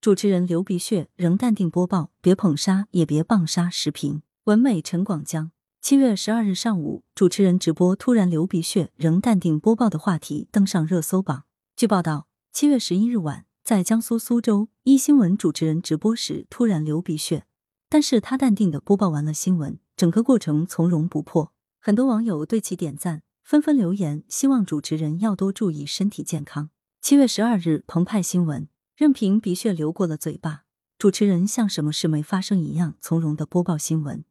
主持人流鼻血仍淡定播报，别捧杀也别棒杀。时评文美陈广江。七月十二日上午，主持人直播突然流鼻血仍淡定播报的话题登上热搜榜。据报道，七月十一日晚，在江苏苏州一新闻主持人直播时突然流鼻血，但是他淡定的播报完了新闻，整个过程从容不迫。很多网友对其点赞，纷纷留言希望主持人要多注意身体健康。七月十二日，澎湃新闻。任凭鼻血流过了嘴巴，主持人像什么事没发生一样从容的播报新闻，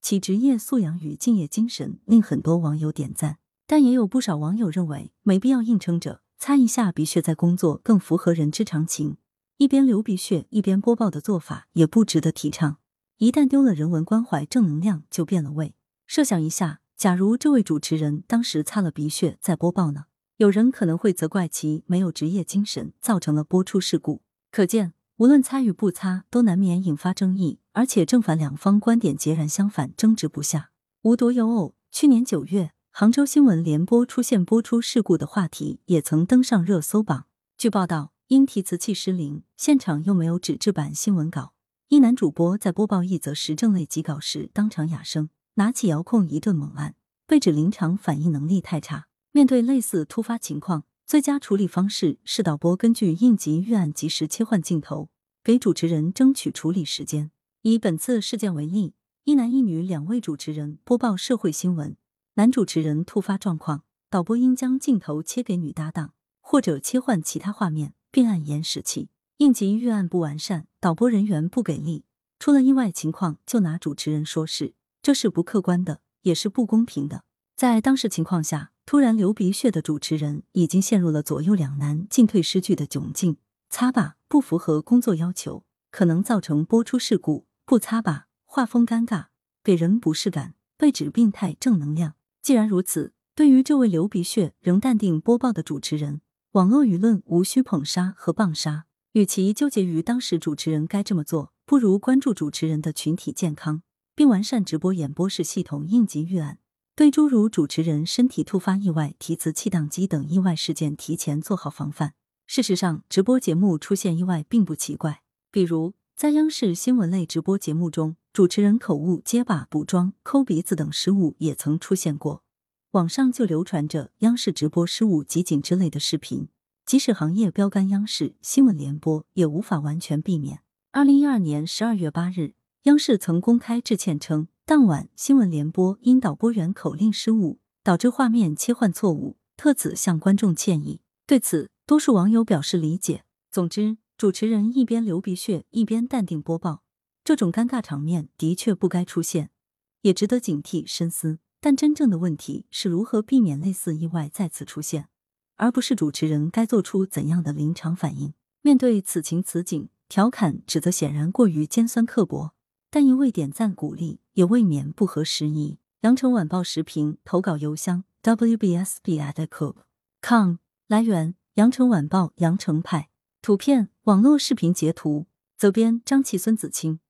其职业素养与敬业精神令很多网友点赞。但也有不少网友认为，没必要硬撑着，擦一下鼻血再工作更符合人之常情。一边流鼻血一边播报的做法也不值得提倡。一旦丢了人文关怀，正能量就变了味。设想一下，假如这位主持人当时擦了鼻血再播报呢？有人可能会责怪其没有职业精神，造成了播出事故。可见，无论擦与不擦，都难免引发争议，而且正反两方观点截然相反，争执不下。无独有偶，去年九月，杭州新闻联播出现播出事故的话题，也曾登上热搜榜。据报道，因提词器失灵，现场又没有纸质版新闻稿，一男主播在播报一则时政类集稿时，当场哑声，拿起遥控一顿猛按，被指临场反应能力太差。面对类似突发情况，最佳处理方式是导播根据应急预案及时切换镜头，给主持人争取处理时间。以本次事件为例，一男一女两位主持人播报社会新闻，男主持人突发状况，导播应将镜头切给女搭档，或者切换其他画面，并按延时器。应急预案不完善，导播人员不给力，出了意外情况就拿主持人说事，这是不客观的，也是不公平的。在当时情况下。突然流鼻血的主持人已经陷入了左右两难、进退失据的窘境。擦吧，不符合工作要求，可能造成播出事故；不擦吧，画风尴尬，给人不适感，被指病态正能量。既然如此，对于这位流鼻血仍淡定播报的主持人，网络舆论无需捧杀和棒杀。与其纠结于当时主持人该这么做，不如关注主持人的群体健康，并完善直播演播室系统应急预案。对诸如主持人身体突发意外、提词器宕机等意外事件提前做好防范。事实上，直播节目出现意外并不奇怪。比如，在央视新闻类直播节目中，主持人口误、结巴、补妆、抠鼻子等失误也曾出现过。网上就流传着央视直播失误集锦之类的视频。即使行业标杆央视新闻联播，也无法完全避免。二零一二年十二月八日，央视曾公开致歉称。当晚新闻联播因导播员口令失误，导致画面切换错误，特此向观众歉意。对此，多数网友表示理解。总之，主持人一边流鼻血一边淡定播报，这种尴尬场面的确不该出现，也值得警惕深思。但真正的问题是如何避免类似意外再次出现，而不是主持人该做出怎样的临场反应。面对此情此景，调侃指责显然过于尖酸刻薄。但一味点赞鼓励，也未免不合时宜。羊城晚报时评投稿邮箱：wbsb@com。来源：羊城晚报羊城派。图片：网络视频截图。责编：张琪、孙子清。